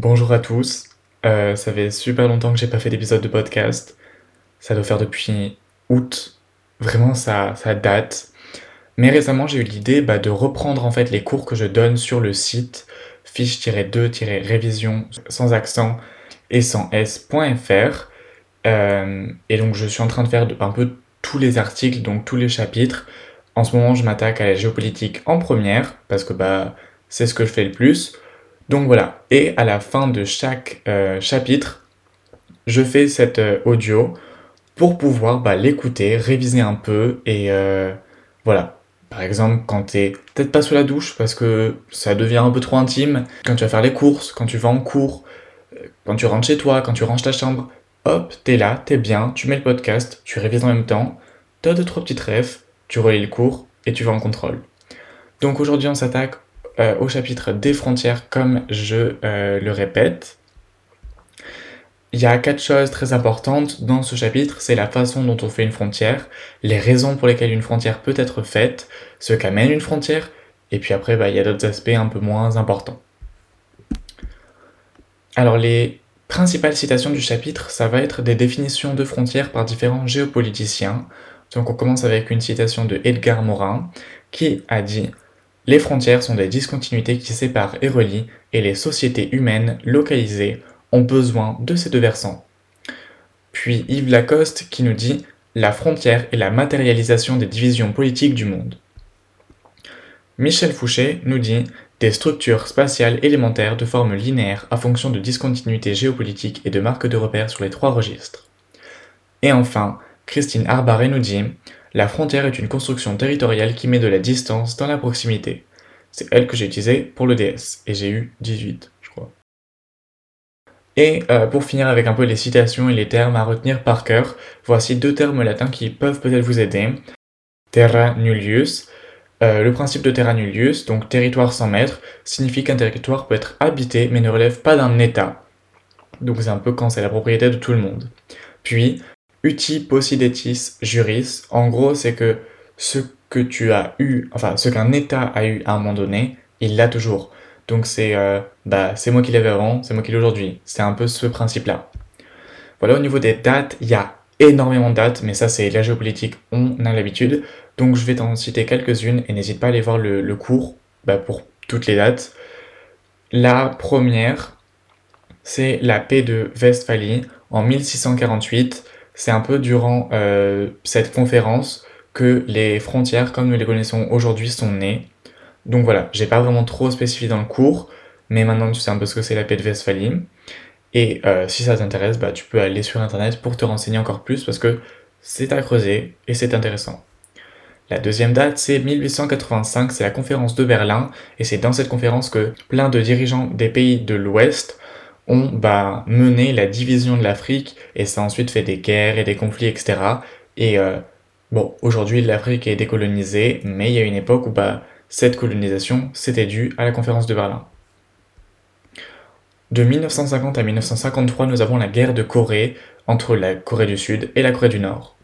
Bonjour à tous. Euh, ça fait super longtemps que j'ai pas fait d'épisode de podcast. Ça doit faire depuis août. Vraiment, ça, ça date. Mais récemment, j'ai eu l'idée bah, de reprendre en fait les cours que je donne sur le site fiche-2-révision sans accent et sans s.fr. Euh, et donc, je suis en train de faire un peu tous les articles, donc tous les chapitres. En ce moment, je m'attaque à la géopolitique en première parce que bah, c'est ce que je fais le plus. Donc voilà, et à la fin de chaque euh, chapitre, je fais cet euh, audio pour pouvoir bah, l'écouter, réviser un peu et euh, voilà. Par exemple, quand t'es peut-être pas sous la douche parce que ça devient un peu trop intime, quand tu vas faire les courses, quand tu vas en cours, quand tu rentres chez toi, quand tu ranges ta chambre, hop, t'es là, t'es bien, tu mets le podcast, tu révises en même temps, t'as deux trois petites rêves, tu relis le cours et tu vas en contrôle. Donc aujourd'hui on s'attaque euh, au chapitre des frontières, comme je euh, le répète. Il y a quatre choses très importantes dans ce chapitre, c'est la façon dont on fait une frontière, les raisons pour lesquelles une frontière peut être faite, ce qu'amène une frontière, et puis après, bah, il y a d'autres aspects un peu moins importants. Alors les principales citations du chapitre, ça va être des définitions de frontières par différents géopoliticiens. Donc on commence avec une citation de Edgar Morin, qui a dit les frontières sont des discontinuités qui séparent et relient, et les sociétés humaines localisées ont besoin de ces deux versants. Puis Yves Lacoste qui nous dit La frontière est la matérialisation des divisions politiques du monde. Michel Fouché nous dit des structures spatiales élémentaires de forme linéaire à fonction de discontinuité géopolitique et de marques de repère sur les trois registres. Et enfin, Christine Arbaré nous dit la frontière est une construction territoriale qui met de la distance dans la proximité. C'est elle que j'ai utilisée pour le DS, et j'ai eu 18, je crois. Et euh, pour finir avec un peu les citations et les termes à retenir par cœur, voici deux termes latins qui peuvent peut-être vous aider. Terra nullius. Euh, le principe de terra nullius, donc territoire sans maître, signifie qu'un territoire peut être habité mais ne relève pas d'un état. Donc c'est un peu quand c'est la propriété de tout le monde. Puis uti possidetis juris, en gros, c'est que ce que tu as eu, enfin, ce qu'un État a eu à un moment donné, il l'a toujours. Donc c'est euh, bah, c'est moi qui l'avais avant, c'est moi qui l'ai aujourd'hui. C'est un peu ce principe-là. Voilà, au niveau des dates, il y a énormément de dates, mais ça c'est la géopolitique, on a l'habitude. Donc je vais t'en citer quelques-unes et n'hésite pas à aller voir le, cours bah, pour toutes les dates. La première, c'est la paix de Westphalie en 1648 c'est un peu durant euh, cette conférence que les frontières comme nous les connaissons aujourd'hui sont nées. Donc voilà, j'ai pas vraiment trop spécifié dans le cours, mais maintenant tu sais un peu ce que c'est la paix de Westphalie. Et euh, si ça t'intéresse, bah, tu peux aller sur internet pour te renseigner encore plus parce que c'est à creuser et c'est intéressant. La deuxième date, c'est 1885, c'est la conférence de Berlin, et c'est dans cette conférence que plein de dirigeants des pays de l'Ouest ont mené la division de l'Afrique et ça a ensuite fait des guerres et des conflits, etc. Et euh, bon, aujourd'hui l'Afrique est décolonisée, mais il y a une époque où bah, cette colonisation c'était dû à la conférence de Berlin. De 1950 à 1953, nous avons la guerre de Corée entre la Corée du Sud et la Corée du Nord.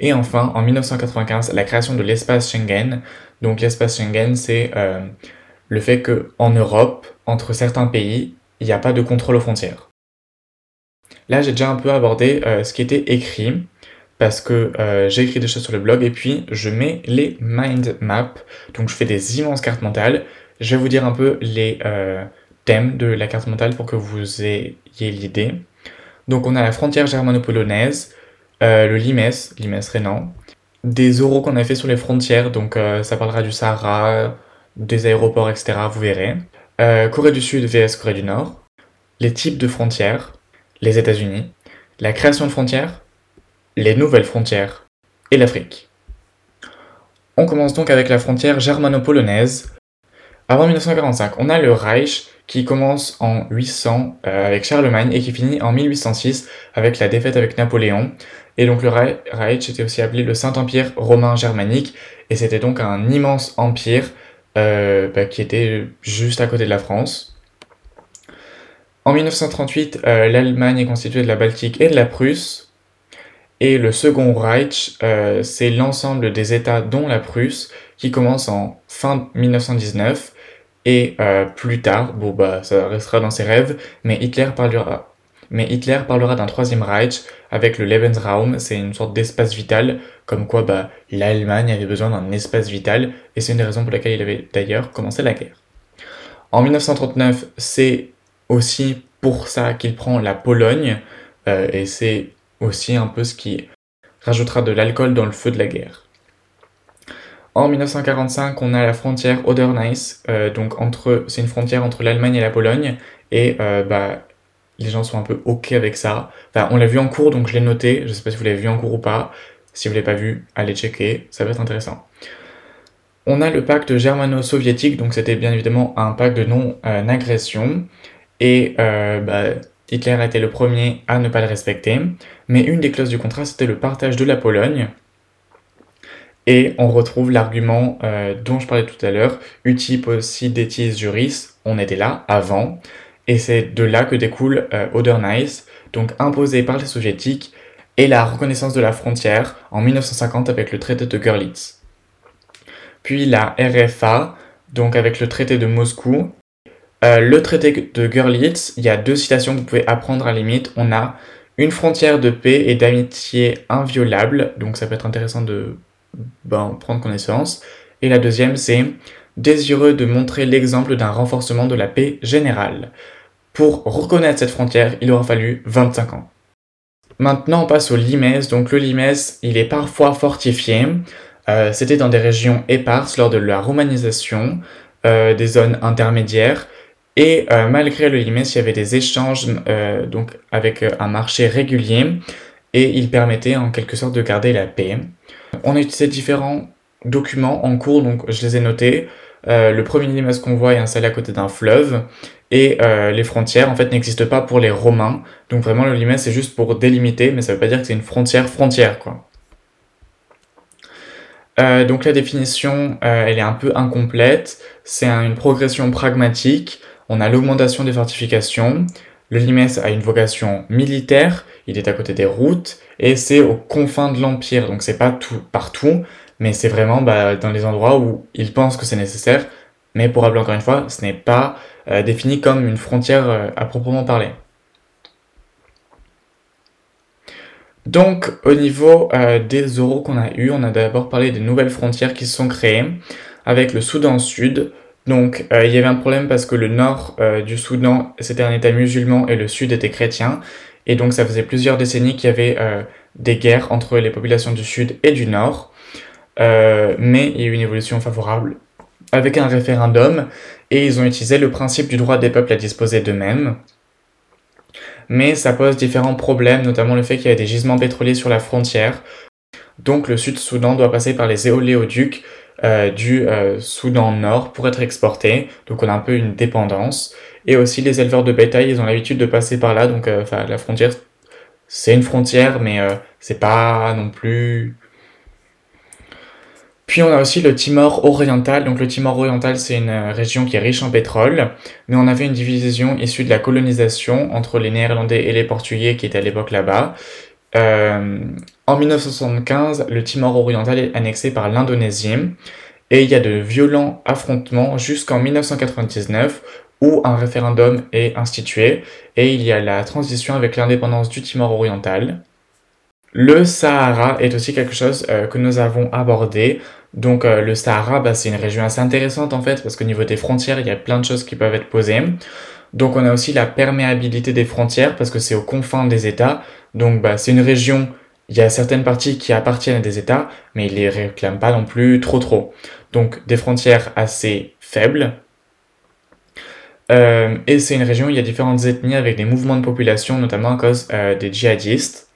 Et enfin, en 1995, la création de l'espace Schengen. Donc l'espace Schengen, c'est euh, le fait qu'en Europe, entre certains pays, il n'y a pas de contrôle aux frontières. Là, j'ai déjà un peu abordé euh, ce qui était écrit, parce que euh, j'ai écrit des choses sur le blog, et puis je mets les mind maps, donc je fais des immenses cartes mentales. Je vais vous dire un peu les euh, thèmes de la carte mentale pour que vous ayez l'idée. Donc on a la frontière germano-polonaise, le Limes, Limes Rénan, des oraux qu'on a fait sur les frontières, donc ça parlera du Sahara, des aéroports, etc. Vous verrez. Euh, Corée du Sud vs Corée du Nord, les types de frontières, les États-Unis, la création de frontières, les nouvelles frontières et l'Afrique. On commence donc avec la frontière germano-polonaise. Avant 1945, on a le Reich qui commence en 800 euh, avec Charlemagne et qui finit en 1806 avec la défaite avec Napoléon. Et donc le Reich était aussi appelé le Saint-Empire romain germanique et c'était donc un immense empire euh, bah, qui était juste à côté de la France. En 1938, euh, l'Allemagne est constituée de la Baltique et de la Prusse. Et le Second Reich, euh, c'est l'ensemble des États dont la Prusse, qui commence en fin 1919 Et euh, plus tard, bon bah ça restera dans ses rêves, mais Hitler parlera, mais Hitler parlera d'un troisième Reich avec le Lebensraum, c'est une sorte d'espace vital, comme quoi bah, l'Allemagne avait besoin d'un espace vital, et c'est une des raisons pour laquelle il avait d'ailleurs commencé la guerre. En 1939, c'est aussi pour ça qu'il prend la Pologne, euh, et c'est aussi un peu ce qui rajoutera de l'alcool dans le feu de la guerre. En 1945, on a la frontière Oder-Neisse, euh, donc entre, c'est une frontière entre l'Allemagne et la Pologne, et euh, bah, les gens sont un peu ok avec ça. On l'a vu en cours, donc je l'ai noté. Je sais pas si vous l'avez vu en cours ou pas. Si vous l'avez pas vu, allez checker, ça va être intéressant. On a le pacte germano-soviétique, donc c'était bien évidemment un pacte de non-agression, et euh, bah, Hitler a été le premier à ne pas le respecter. Mais une des clauses du contrat, c'était le partage de la Pologne, et on retrouve l'argument euh, dont je parlais tout à l'heure, uti possidetis juris, on était là avant, et c'est de là que découle euh, Oder-Neisse, donc imposé par les soviétiques, et la reconnaissance de la frontière en 1950 avec le traité de Görlitz. Puis la RFA, donc avec le traité de Moscou. Euh, le traité de Görlitz, il y a deux citations que vous pouvez apprendre à la limite. On a une frontière de paix et d'amitié inviolable, donc ça peut être intéressant de ben, prendre connaissance. Et la deuxième, c'est désireux de montrer l'exemple d'un renforcement de la paix générale. Pour reconnaître cette frontière, il aura fallu 25 ans. Maintenant, on passe au limès. Donc le limès, il est parfois fortifié. Euh, c'était dans des régions éparses lors de la romanisation, euh, des zones intermédiaires. Et euh, malgré le limès, il y avait des échanges donc avec un marché régulier et il permettait en quelque sorte de garder la paix. On a utilisé différents documents en cours, donc je les ai notés. Euh, le premier limes qu'on voit est installé à côté d'un fleuve et euh, les frontières en fait n'existent pas pour les Romains. Donc vraiment le limes c'est juste pour délimiter, mais ça veut pas dire que c'est une frontière frontière quoi. Euh, donc la définition elle est un peu incomplète. C'est une progression pragmatique. On a l'augmentation des fortifications. Le limes a une vocation militaire. Il est à côté des routes et c'est aux confins de l'empire. Donc c'est pas tout partout, mais c'est vraiment bah, dans les endroits où ils pensent que c'est nécessaire, mais pour rappeler encore une fois, ce n'est pas euh, défini comme une frontière euh, à proprement parler. Donc au niveau euh, des euros qu'on a eu, on a d'abord parlé des nouvelles frontières qui se sont créées avec le Soudan Sud. Donc il y avait un problème parce que le nord du Soudan c'était un état musulman et le sud était chrétien. Et donc ça faisait plusieurs décennies qu'il y avait des guerres entre les populations du sud et du nord. Euh, mais il y a eu une évolution favorable avec un référendum et ils ont utilisé le principe du droit des peuples à disposer d'eux-mêmes. Mais ça pose différents problèmes, notamment le fait qu'il y a des gisements pétroliers sur la frontière. Donc le Sud-Soudan doit passer par les éoléoducs euh, du euh, Soudan Nord pour être exporté. Donc on a un peu une dépendance. Et aussi les éleveurs de bétail, ils ont l'habitude de passer par là. Donc la frontière, c'est une frontière, mais c'est pas non plus puis on a aussi le Timor oriental. Donc le Timor oriental, c'est une euh, région qui est riche en pétrole, mais on avait une division issue de la colonisation entre les Néerlandais et les Portugais qui étaient à l'époque là-bas. Euh, en 1975, le Timor oriental est annexé par l'Indonésie et il y a de violents affrontements jusqu'en 1999 où un référendum est institué et il y a la transition avec l'indépendance du Timor oriental. Le Sahara est aussi quelque chose euh, que nous avons abordé. Donc euh, le Sahara, bah, c'est une région assez intéressante en fait, parce qu'au niveau des frontières, il y a plein de choses qui peuvent être posées. Donc on a aussi la perméabilité des frontières, parce que c'est aux confins des États. Donc bah, c'est une région, il y a certaines parties qui appartiennent à des États, mais ils les réclament pas non plus trop trop. Donc des frontières assez faibles. Euh, et c'est une région où il y a différentes ethnies avec des mouvements de population, notamment à cause des djihadistes.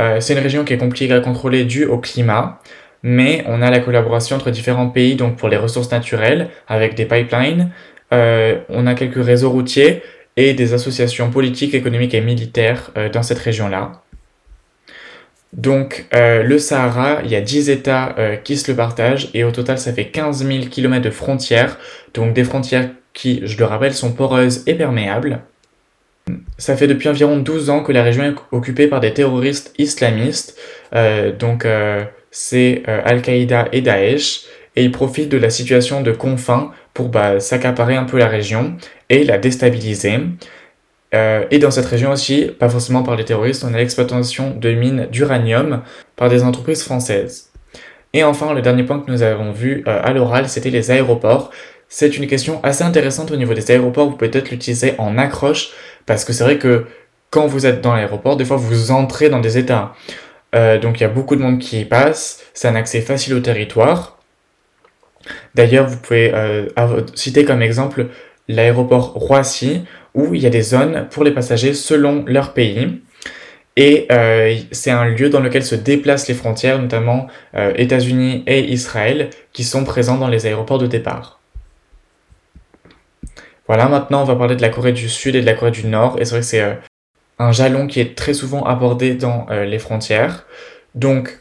Euh, c'est une région qui est compliquée à contrôler dû au climat, mais on a la collaboration entre différents pays donc pour les ressources naturelles avec des pipelines. Euh, on a quelques réseaux routiers et des associations politiques, économiques et militaires euh, dans cette région-là. Donc le Sahara, il y a 10 États qui se le partagent et au total ça fait 15 000 km de frontières, donc des frontières qui, je le rappelle, sont poreuses et perméables. Ça fait depuis environ 12 ans que la région est occupée par des terroristes islamistes, euh, donc euh, c'est euh, Al-Qaïda et Daesh, et ils profitent de la situation de confins pour bah, s'accaparer un peu la région et la déstabiliser. Et dans cette région aussi, pas forcément par les terroristes, on a l'exploitation de mines d'uranium par des entreprises françaises. Et enfin, le dernier point que nous avons vu à l'oral, c'était les aéroports. C'est une question assez intéressante au niveau des aéroports, vous pouvez peut-être l'utiliser en accroche, parce que c'est vrai que quand vous êtes dans l'aéroport, des fois vous entrez dans des états. Euh, donc il y a beaucoup de monde qui y passe, c'est un accès facile au territoire. D'ailleurs, vous pouvez citer comme exemple l'aéroport Roissy, où il y a des zones pour les passagers selon leur pays. Et euh, c'est un lieu dans lequel se déplacent les frontières, notamment euh, États-Unis et Israël, qui sont présents dans les aéroports de départ. Voilà, maintenant on va parler de la Corée du Sud et de la Corée du Nord. Et c'est vrai que c'est euh, un jalon qui est très souvent abordé dans les frontières. Donc,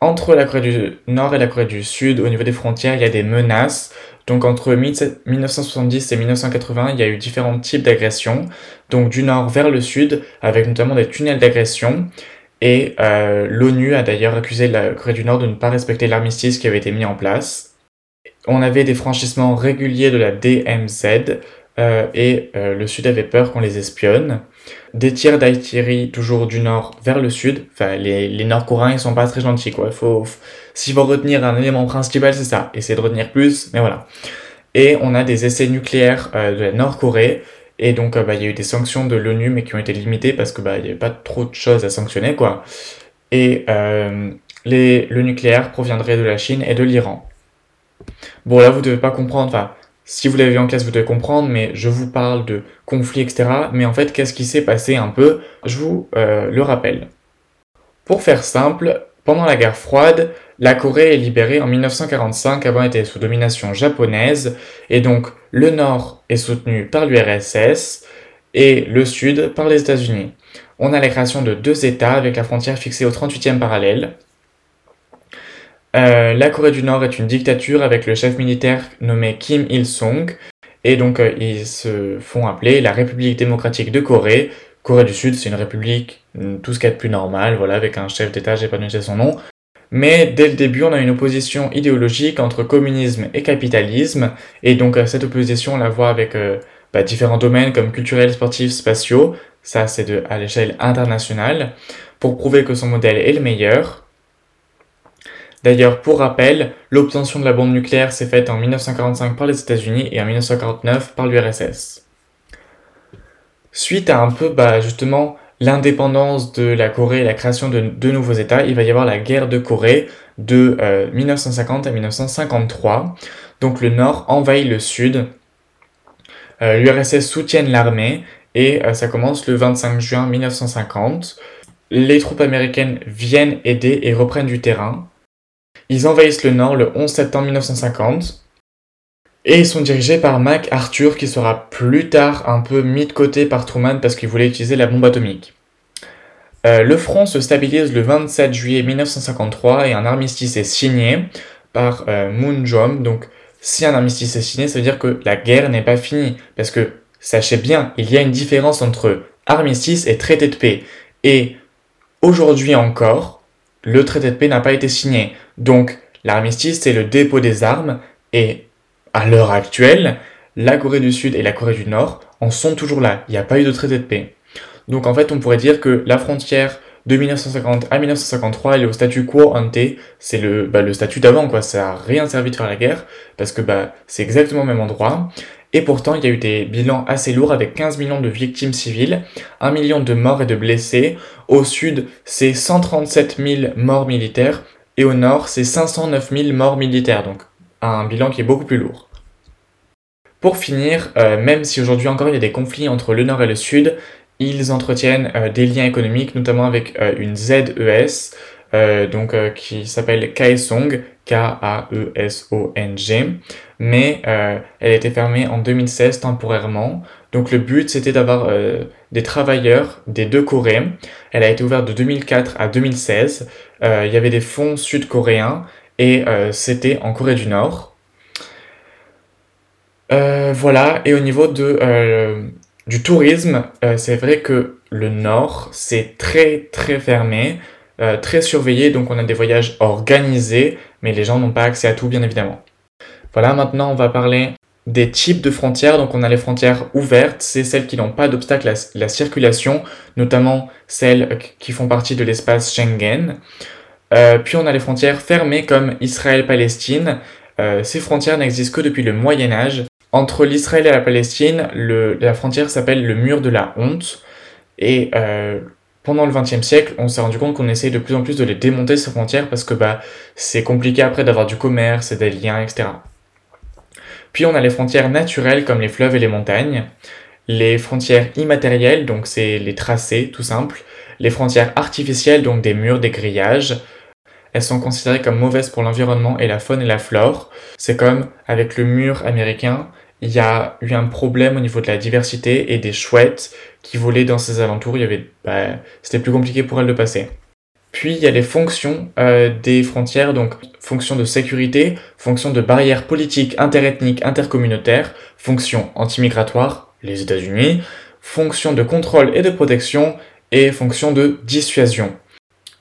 entre la Corée du Nord et la Corée du Sud, au niveau des frontières, il y a des menaces. Donc entre 1970 et 1980, il y a eu différents types d'agressions, donc du nord vers le sud, avec notamment des tunnels d'agression. Et euh, l'ONU a d'ailleurs accusé la Corée du Nord de ne pas respecter l'armistice qui avait été mis en place. On avait des franchissements réguliers de la DMZ, euh, et euh, le Sud avait peur qu'on les espionne. Des tirs d'artillerie toujours du nord vers le sud. Enfin, les, Nord-Coréens, ils sont pas très gentils, quoi. Faut, s'il faut retenir un élément principal, c'est ça. Essayer de retenir plus, mais voilà. Et on a des essais nucléaires euh, de la Nord-Corée. Et donc, bah, il y a eu des sanctions de l'ONU, mais qui ont été limitées parce que bah, il n'y avait pas trop de choses à sanctionner, quoi. Et le nucléaire proviendrait de la Chine et de l'Iran. Bon, là, vous devez pas comprendre. Enfin, si vous l'avez vu en classe, vous devez comprendre, mais je vous parle de conflits, etc. Mais en fait, qu'est-ce qui s'est passé un peu? Je vous euh, le rappelle. Pour faire simple, pendant la guerre froide, la Corée est libérée en 1945 avant était sous domination japonaise, et donc le Nord est soutenu par l'URSS et le Sud par les États-Unis. On a la création de deux États avec la frontière fixée au 38e parallèle, euh, la Corée du Nord est une dictature avec le chef militaire nommé Kim Il-sung. Et donc, euh, ils se font appeler la République démocratique de Corée. Corée du Sud, c'est une république, mm, tout ce qu'il y a de plus normal, voilà, avec un chef d'État, j'ai pas noté son nom. Mais dès le début, on a une opposition idéologique entre communisme et capitalisme. Et donc, euh, cette opposition, on la voit avec bah, différents domaines comme culturels, sportifs, spatiaux. Ça, c'est à l'échelle internationale. Pour prouver que son modèle est le meilleur. D'ailleurs, pour rappel, l'obtention de la bombe nucléaire s'est faite en 1945 par les États-Unis et en 1949 par l'URSS. Suite à un peu, bah, justement, l'indépendance de la Corée et la création de deux nouveaux États, il va y avoir la guerre de Corée de 1950 euh, à 1953. Donc le Nord envahit le Sud. Euh, L'URSS soutient l'armée et euh, ça commence le 25 juin 1950. Les troupes américaines viennent aider et reprennent du terrain. Ils envahissent le nord le 11 septembre 1950 et ils sont dirigés par Mac Arthur qui sera plus tard un peu mis de côté par Truman parce qu'il voulait utiliser la bombe atomique. Euh, le front se stabilise le 27 juillet 1953 et un armistice est signé par euh, Moon Jom. Donc si un armistice est signé, ça veut dire que la guerre n'est pas finie. Parce que sachez bien, il y a une différence entre armistice et traité de paix. Et aujourd'hui encore, le traité de paix n'a pas été signé. Donc l'armistice, c'est le dépôt des armes, et à l'heure actuelle, la Corée du Sud et la Corée du Nord en sont toujours là. Il n'y a pas eu de traité de paix. Donc en fait, on pourrait dire que la frontière de 1950 à 1953, elle est au statu quo ante, c'est le, bah, le statut d'avant, quoi. Ça n'a rien servi de faire la guerre, parce que bah, c'est exactement au même endroit. Et pourtant, il y a eu des bilans assez lourds avec 15 millions de victimes civiles, 1 million de morts et de blessés. Au sud, c'est 137 000 morts militaires. Et au nord, c'est 509 000 morts militaires. Donc un bilan qui est beaucoup plus lourd. Pour finir, euh, même si aujourd'hui encore il y a des conflits entre le nord et le sud, ils entretiennent euh, des liens économiques, notamment avec euh, une ZES, donc qui s'appelle Kaesong, K-A-E-S-O-N-G, mais elle a été fermée en 2016 temporairement. Donc le but c'était d'avoir euh, des travailleurs des deux Corées. Elle a été ouverte de 2004 à 2016. Euh, il y avait des fonds sud-coréens et c'était en Corée du Nord. voilà, et au niveau du tourisme, c'est vrai que le Nord c'est très très fermé. très surveillé, donc on a des voyages organisés, mais les gens n'ont pas accès à tout bien évidemment. Voilà, maintenant on va parler des types de frontières. Donc on a les frontières ouvertes, c'est celles qui n'ont pas d'obstacle à la circulation, notamment celles qui font partie de l'espace Schengen. Euh, puis on a les frontières fermées comme Israël-Palestine. Euh, ces frontières n'existent que depuis le Moyen Âge. Entre l'Israël et la Palestine, la frontière s'appelle le mur de la honte. Et euh, pendant le XXe siècle, on s'est rendu compte qu'on essayait de plus en plus de les démonter ces frontières parce que bah, c'est compliqué après d'avoir du commerce et des liens, etc. Puis on a les frontières naturelles comme les fleuves et les montagnes, les frontières immatérielles, donc c'est les tracés tout simple, les frontières artificielles, donc des murs, des grillages. Elles sont considérées comme mauvaises pour l'environnement et la faune et la flore. C'est comme avec le mur américain, il y a eu un problème au niveau de la diversité et des chouettes qui volaient dans ces alentours. Bah, c'était plus compliqué pour elles de passer. Puis il y a les fonctions euh, des frontières, donc fonction de sécurité, fonction de barrières politiques, interethniques, intercommunautaires, fonction antimigratoire, les États-Unis, fonction de contrôle et de protection, et fonction de dissuasion.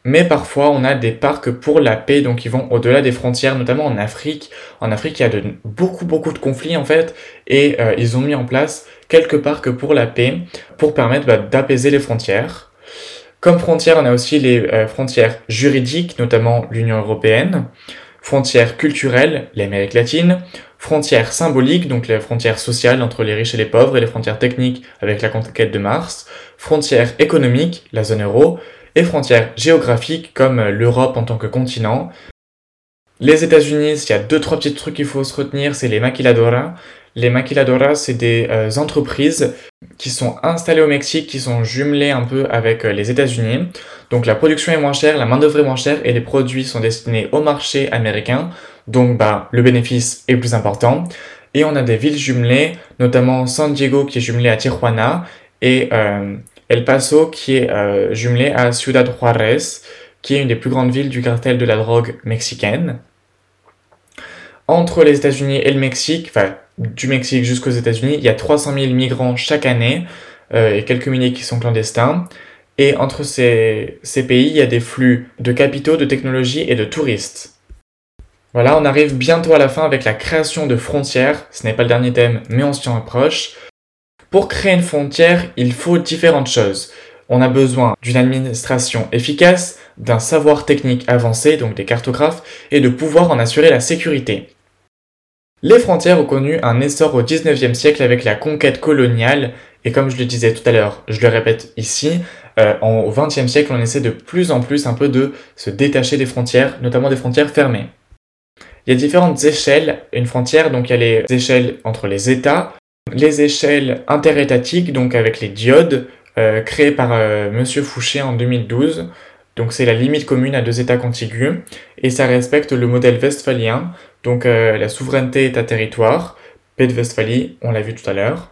Mais parfois, on a des parcs pour la paix, donc ils vont au-delà des frontières, notamment en Afrique. En Afrique, il y a beaucoup, beaucoup de conflits, en fait, et euh, ils ont mis en place quelques parcs pour la paix, pour permettre bah, d'apaiser les frontières. Comme frontières, on a aussi les euh, frontières juridiques, notamment l'Union européenne, frontières culturelles, l'Amérique latine, frontières symboliques, donc les frontières sociales entre les riches et les pauvres, et les frontières techniques avec la conquête de Mars, frontières économiques, la zone euro, et frontières géographiques comme l'Europe en tant que continent. Les États-Unis, s'il y a deux trois petits trucs qu'il faut se retenir, c'est les maquiladoras. Les maquiladoras, c'est des euh, entreprises qui sont installées au Mexique, qui sont jumelées un peu avec euh, les États-Unis. Donc la production est moins chère, la main-d'œuvre est moins chère et les produits sont destinés au marché américain. Donc bah, le bénéfice est plus important. Et on a des villes jumelées, notamment San Diego qui est jumelé à Tijuana et euh, El Paso qui est jumelé à Ciudad Juarez, qui est une des plus grandes villes du cartel de la drogue mexicaine. Entre les États-Unis et le Mexique, du Mexique jusqu'aux États-Unis, il y a 300 000 migrants chaque année euh, et quelques milliers qui sont clandestins. Et entre ces, ces pays, il y a des flux de capitaux, de technologies et de touristes. Voilà, on arrive bientôt à la fin avec la création de frontières. Ce n'est pas le dernier thème, mais on s'y approche. Pour créer une frontière, il faut différentes choses. On a besoin d'une administration efficace, d'un savoir technique avancé, donc des cartographes, et de pouvoir en assurer la sécurité. Les frontières ont connu un essor au 19e siècle avec la conquête coloniale, et comme je le disais tout à l'heure, je le répète ici, euh, au 20e siècle, on essaie de plus en plus un peu de se détacher des frontières, notamment des frontières fermées. Il y a différentes échelles, une frontière, donc il y a les échelles entre les États, les échelles interétatiques, donc avec les diodes, euh, créées par euh, Monsieur Fouché en 2012, donc c'est la limite commune à deux États contigus, et ça respecte le modèle westphalien, donc euh, la souveraineté est à territoire, paix de Westphalie, on l'a vu tout à l'heure.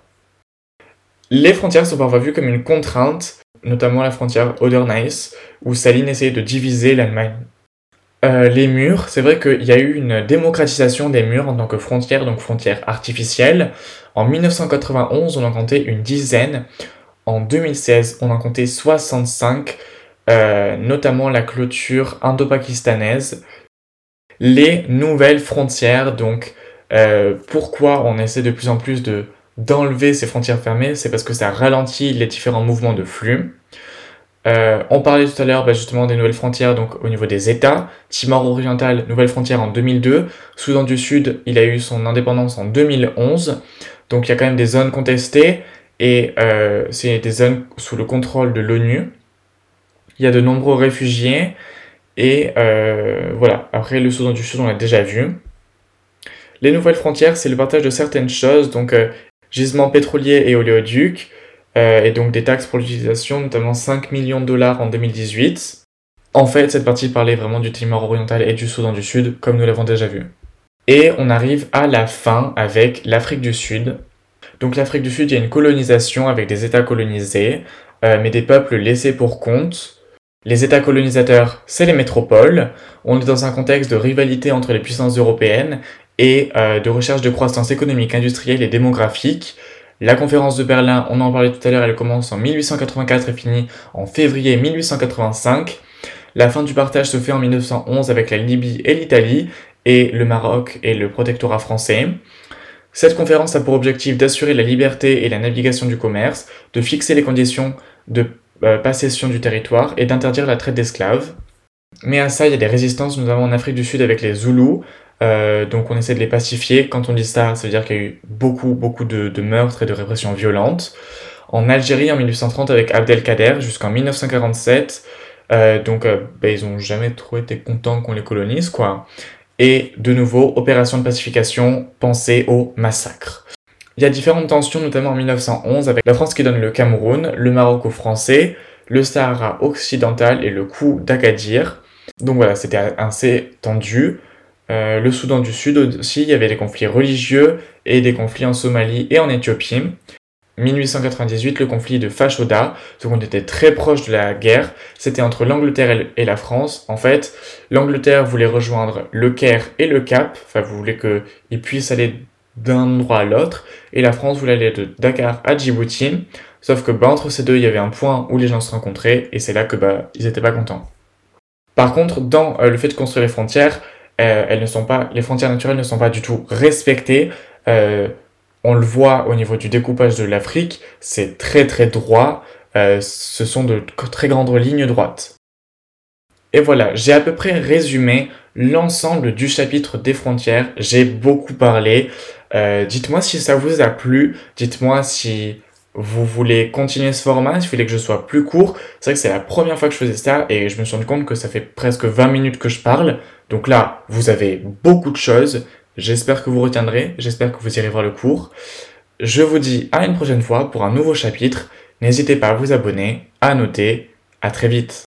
Les frontières sont parfois vues comme une contrainte, notamment la frontière Oder-Neisse, où Staline essayait de diviser l'Allemagne. Euh, les murs, c'est vrai qu'il y a eu une démocratisation des murs en tant que frontière, donc frontière artificielle. En 1991, on en comptait une dizaine. En 2016, on en comptait 65, euh, notamment la clôture indo-pakistanaise, les nouvelles frontières. Donc, euh, pourquoi on essaie de plus en plus de d'enlever ces frontières fermées? C'est parce que ça ralentit les différents mouvements de flux. Euh, on parlait tout à l'heure bah, justement des nouvelles frontières donc au niveau des États. Timor oriental, nouvelle frontière en 2002. Soudan du Sud, il a eu son indépendance en 2011. Donc il y a quand même des zones contestées et euh, c'est des zones sous le contrôle de l'ONU. Il y a de nombreux réfugiés et euh, voilà, après le Soudan du Sud, on l'a déjà vu. Les nouvelles frontières, c'est le partage de certaines choses, donc euh, gisements pétroliers et oléoducs, euh, et donc des taxes pour l'utilisation, notamment 5 millions de dollars en 2018. En fait, cette partie parlait vraiment du Timor oriental et du Soudan du Sud, comme nous l'avons déjà vu. Et on arrive à la fin avec l'Afrique du Sud. Donc l'Afrique du Sud, il y a une colonisation avec des États colonisés, mais des peuples laissés pour compte, les États colonisateurs, c'est les métropoles. On est dans un contexte de rivalité entre les puissances européennes et euh, de recherche de croissance économique, industrielle et démographique. La conférence de Berlin, on en parlait tout à l'heure, elle commence en 1884 et finit en février 1885. La fin du partage se fait en 1911 avec la Libye et l'Italie, et le Maroc et le protectorat français. Cette conférence a pour objectif d'assurer la liberté et la navigation du commerce, de fixer les conditions de euh, possession du territoire et d'interdire la traite d'esclaves. Mais à ça, il y a des résistances, notamment en Afrique du Sud avec les Zoulous, euh, donc on essaie de les pacifier. Quand on dit ça, ça veut dire qu'il y a eu beaucoup, beaucoup de, meurtres et de répressions violentes. En Algérie, en 1830, avec Abdelkader, jusqu'en 1947, euh, donc bah, ils ont jamais trop été contents qu'on les colonise, quoi. Et de nouveau, opération de pacification, pensée au massacre. Il y a différentes tensions, notamment en 1911, avec la France qui donne le Cameroun, le Maroc aux Français, le Sahara occidental et le coup d'Agadir. Donc voilà, c'était assez tendu. Euh, le Soudan du Sud aussi, il y avait des conflits religieux et des conflits en Somalie et en Éthiopie. 1898, le conflit de Fashoda, donc on était très proche de la guerre, c'était entre l'Angleterre et la France. En fait, l'Angleterre voulait rejoindre le Caire et le Cap, enfin vous voulez qu'ils puissent aller d'un endroit à l'autre, et la France voulait aller de Dakar à Djibouti, sauf que bah, entre ces deux, il y avait un point où les gens se rencontraient, et c'est là que bah, ils n'étaient pas contents. Par contre, dans euh, le fait de construire les frontières, euh, elles ne sont pas, les frontières naturelles ne sont pas du tout respectées. Euh, on le voit au niveau du découpage de l'Afrique, c'est très très droit, ce sont de très grandes lignes droites. Et voilà, j'ai à peu près résumé l'ensemble du chapitre des frontières, j'ai beaucoup parlé. Euh, dites-moi si ça vous a plu, dites-moi si vous voulez continuer ce format, si vous voulez que je sois plus court. C'est vrai que c'est la première fois que je faisais ça et je me suis rendu compte que ça fait presque 20 minutes que je parle. Donc là, vous avez beaucoup de choses. J'espère que vous retiendrez, j'espère que vous irez voir le cours. Je vous dis à une prochaine fois pour un nouveau chapitre. N'hésitez pas à vous abonner, à noter. À très vite.